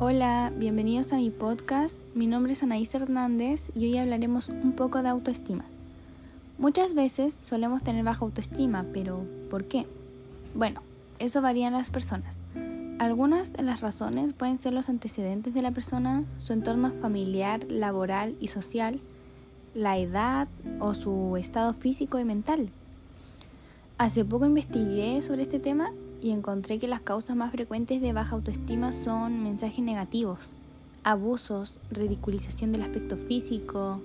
Hola, bienvenidos a mi podcast. Mi nombre es Anaís Hernández y hoy hablaremos un poco de autoestima. Muchas veces solemos tener baja autoestima, pero ¿por qué? Bueno, eso varía en las personas. Algunas de las razones pueden ser los antecedentes de la persona, su entorno familiar, laboral y social, la edad o su estado físico y mental. Hace poco investigué sobre este tema y encontré que las causas más frecuentes de baja autoestima son mensajes negativos, abusos, ridiculización del aspecto físico,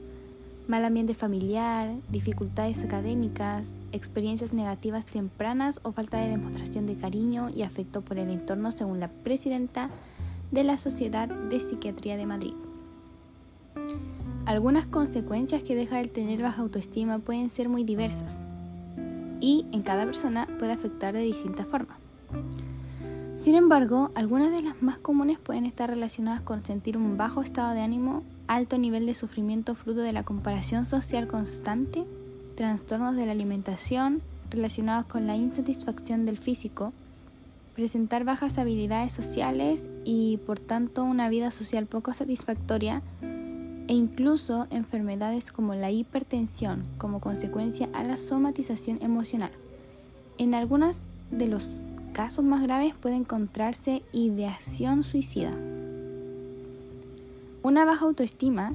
mal ambiente familiar, dificultades académicas, experiencias negativas tempranas o falta de demostración de cariño y afecto por el entorno según la presidenta de la Sociedad de Psiquiatría de Madrid. Algunas consecuencias que deja el tener baja autoestima pueden ser muy diversas y en cada persona puede afectar de distinta forma. Sin embargo, algunas de las más comunes pueden estar relacionadas con sentir un bajo estado de ánimo, alto nivel de sufrimiento fruto de la comparación social constante, trastornos de la alimentación relacionados con la insatisfacción del físico, presentar bajas habilidades sociales y por tanto una vida social poco satisfactoria e incluso enfermedades como la hipertensión como consecuencia a la somatización emocional. En algunos de los casos más graves puede encontrarse ideación suicida. Una baja autoestima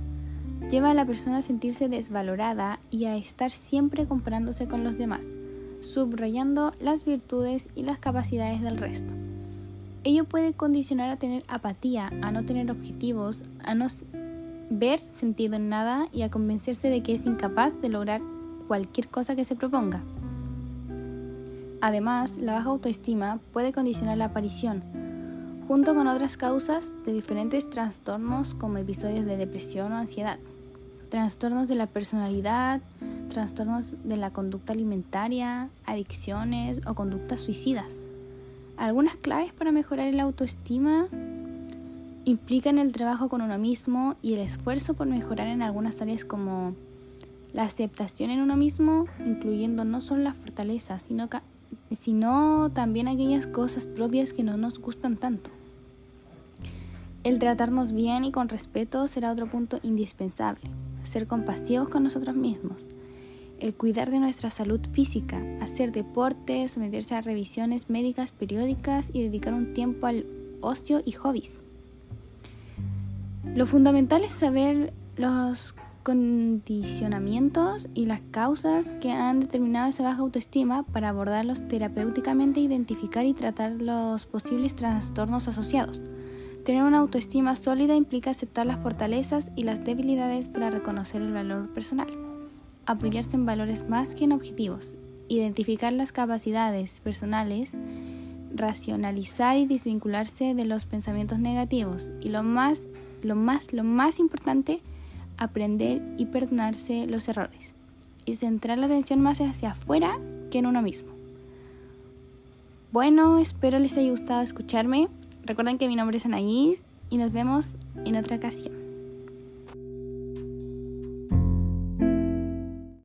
lleva a la persona a sentirse desvalorada y a estar siempre comparándose con los demás, subrayando las virtudes y las capacidades del resto. Ello puede condicionar a tener apatía, a no tener objetivos, a no ver sentido en nada y a convencerse de que es incapaz de lograr cualquier cosa que se proponga. Además, la baja autoestima puede condicionar la aparición, junto con otras causas, de diferentes trastornos como episodios de depresión o ansiedad, trastornos de la personalidad, trastornos de la conducta alimentaria, adicciones o conductas suicidas. Algunas claves para mejorar la autoestima implican el trabajo con uno mismo y el esfuerzo por mejorar en algunas áreas como la aceptación en uno mismo, incluyendo no solo las fortalezas, sino sino también aquellas cosas propias que no nos gustan tanto. El tratarnos bien y con respeto será otro punto indispensable. Ser compasivos con nosotros mismos. El cuidar de nuestra salud física, hacer deportes, someterse a revisiones médicas periódicas y dedicar un tiempo al ocio y hobbies. Lo fundamental es saber los condicionamientos y las causas que han determinado esa baja autoestima para abordarlos terapéuticamente, identificar y tratar los posibles trastornos asociados. Tener una autoestima sólida implica aceptar las fortalezas y las debilidades para reconocer el valor personal, apoyarse en valores más que en objetivos, identificar las capacidades personales, racionalizar y desvincularse de los pensamientos negativos y lo más, lo más, lo más importante, aprender y perdonarse los errores y centrar la atención más hacia afuera que en uno mismo. Bueno, espero les haya gustado escucharme. Recuerden que mi nombre es Anaís y nos vemos en otra ocasión.